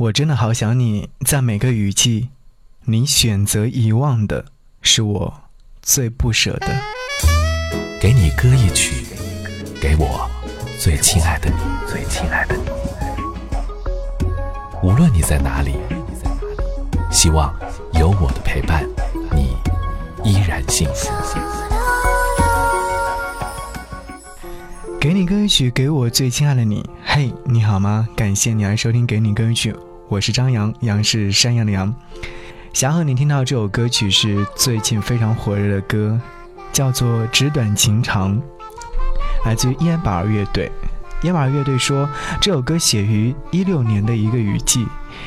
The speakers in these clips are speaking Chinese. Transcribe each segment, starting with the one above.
我真的好想你，在每个雨季，你选择遗忘的是我最不舍的。给你歌一曲，给我最亲爱的你，最亲爱的你。无论你在哪里，希望有我的陪伴，你依然幸福。给你歌一曲，给我最亲爱的你。嘿，你好吗？感谢你来收听《给你歌一曲》，我是张扬，杨是山羊的羊。想和你听到这首歌曲是最近非常火热的歌，叫做《纸短情长》，来自于耶马尔乐队。耶马尔乐队说，这首歌写于一六年的一个雨季，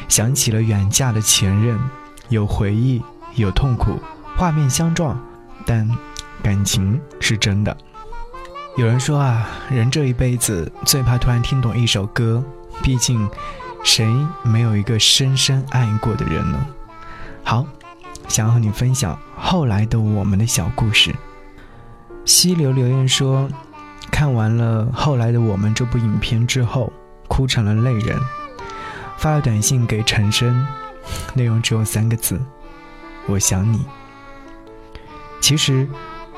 想起了远嫁的前任，有回忆，有痛苦，画面相撞，但感情是真的。有人说啊，人这一辈子最怕突然听懂一首歌，毕竟谁没有一个深深爱过的人呢？好，想和你分享后来的我们的小故事。溪流留言说，看完了《后来的我们》这部影片之后，哭成了泪人，发了短信给陈升，内容只有三个字：我想你。其实，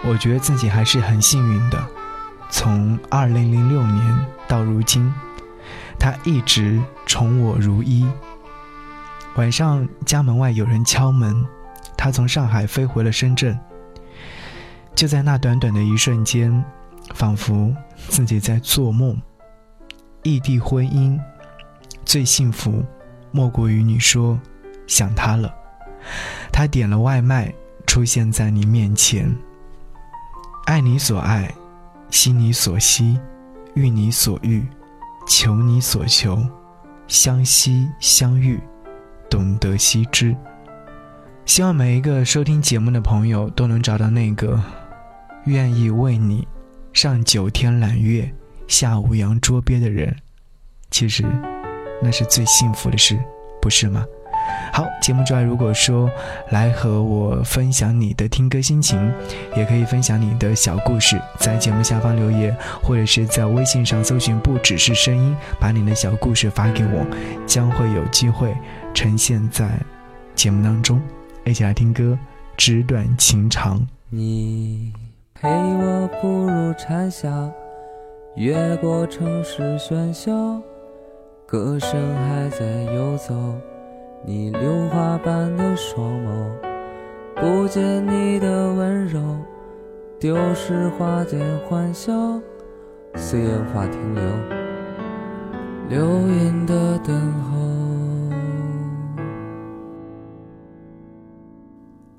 我觉得自己还是很幸运的。从二零零六年到如今，他一直宠我如一。晚上家门外有人敲门，他从上海飞回了深圳。就在那短短的一瞬间，仿佛自己在做梦。异地婚姻最幸福，莫过于你说想他了，他点了外卖，出现在你面前。爱你所爱。惜你所惜，遇你所遇，求你所求，相惜相遇，懂得惜之。希望每一个收听节目的朋友都能找到那个愿意为你上九天揽月、下五洋捉鳖的人。其实，那是最幸福的事，不是吗？好，节目之外，如果说来和我分享你的听歌心情，也可以分享你的小故事，在节目下方留言，或者是在微信上搜寻“不只是声音”，把你的小故事发给我，将会有机会呈现在节目当中。一起来听歌，纸短情长。你陪我步入蝉夏，越过城市喧嚣，歌声还在游走。你榴花般的双眸，不见你的温柔，丢失花间欢笑，岁月无法停留，流云的等候。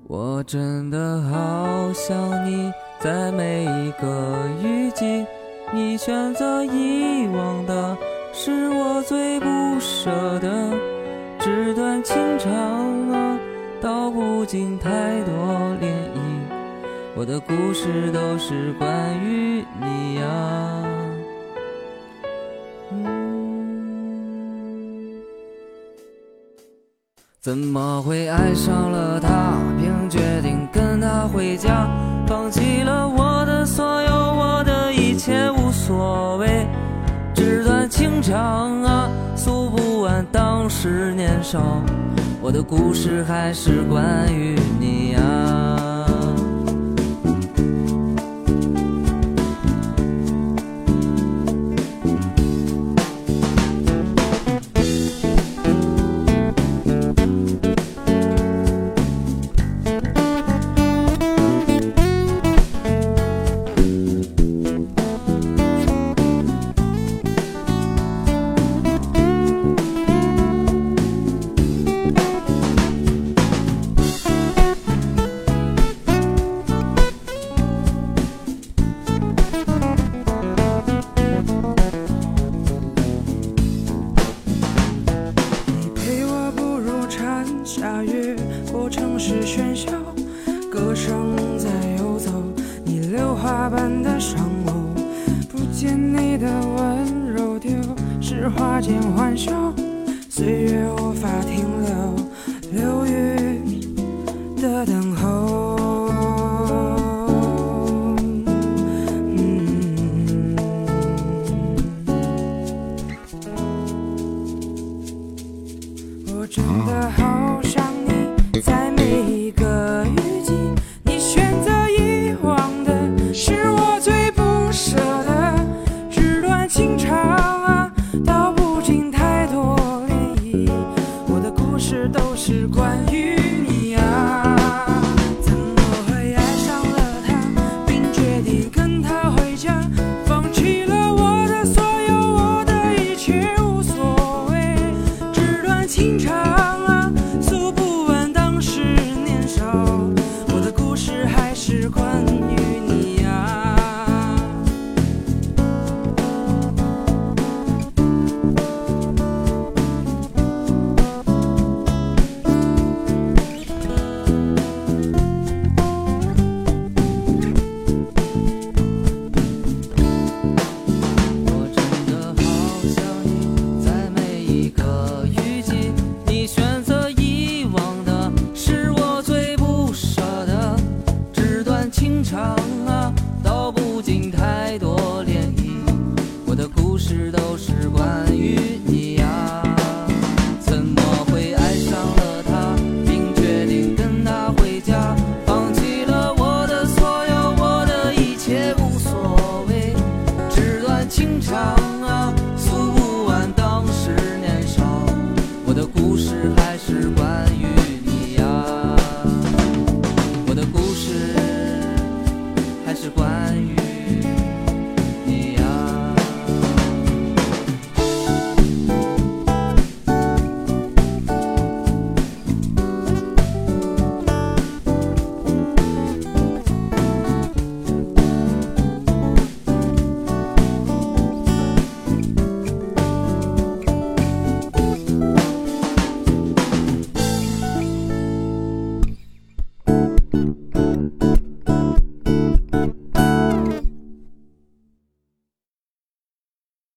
我真的好想你，在每一个雨季，你选择遗忘的是我最不舍的。纸短情长啊，道不尽太多涟漪。我的故事都是关于你呀。怎么会爱上了他，并决定跟他回家，放弃了我的所有，我的一切无所谓。纸短情长啊，是年少，我的故事还是关于你。下雨，过程是喧嚣，歌声在游走，你榴花般的双眸，不见你的温柔丢失，花间欢笑，岁月无法停留，流雨的等候。真的好想你，在情长啊道不尽太多涟漪。我的故事都是关于